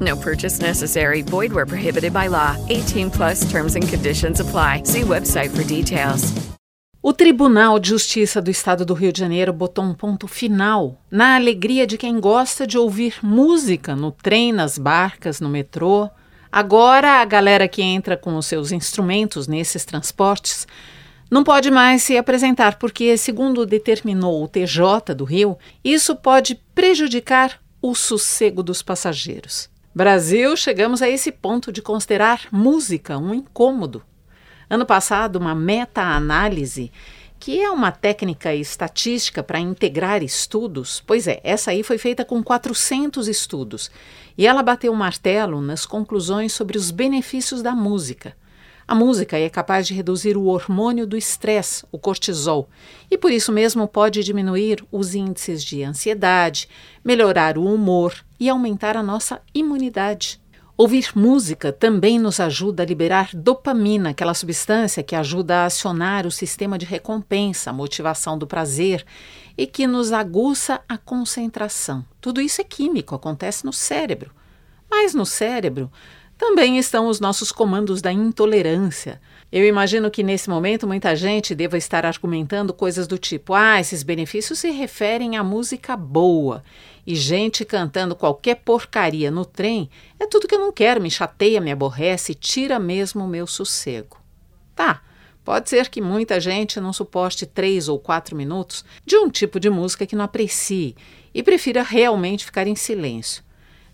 No purchase necessary. Void where prohibited by law. 18 plus terms and conditions apply. See website for details. O Tribunal de Justiça do Estado do Rio de Janeiro botou um ponto final na alegria de quem gosta de ouvir música no trem, nas barcas, no metrô. Agora, a galera que entra com os seus instrumentos nesses transportes não pode mais se apresentar, porque, segundo determinou o TJ do Rio, isso pode prejudicar o sossego dos passageiros. Brasil, chegamos a esse ponto de considerar música um incômodo. Ano passado, uma meta-análise, que é uma técnica estatística para integrar estudos, pois é, essa aí foi feita com 400 estudos, e ela bateu o martelo nas conclusões sobre os benefícios da música. A música é capaz de reduzir o hormônio do estresse, o cortisol, e por isso mesmo pode diminuir os índices de ansiedade, melhorar o humor e aumentar a nossa imunidade. Ouvir música também nos ajuda a liberar dopamina, aquela substância que ajuda a acionar o sistema de recompensa, a motivação do prazer e que nos aguça a concentração. Tudo isso é químico, acontece no cérebro. Mas no cérebro também estão os nossos comandos da intolerância. Eu imagino que nesse momento muita gente deva estar argumentando coisas do tipo: ah, esses benefícios se referem à música boa. E gente cantando qualquer porcaria no trem é tudo que eu não quero, me chateia, me aborrece, tira mesmo o meu sossego. Tá, pode ser que muita gente não suporte três ou quatro minutos de um tipo de música que não aprecie e prefira realmente ficar em silêncio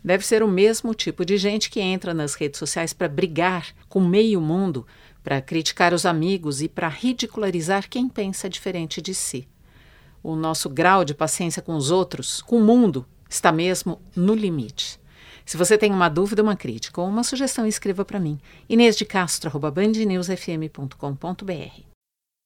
deve ser o mesmo tipo de gente que entra nas redes sociais para brigar com meio mundo, para criticar os amigos e para ridicularizar quem pensa diferente de si. O nosso grau de paciência com os outros, com o mundo, está mesmo no limite. Se você tem uma dúvida, uma crítica ou uma sugestão, escreva para mim. Inês de Castro, bandnewsfm.com.br.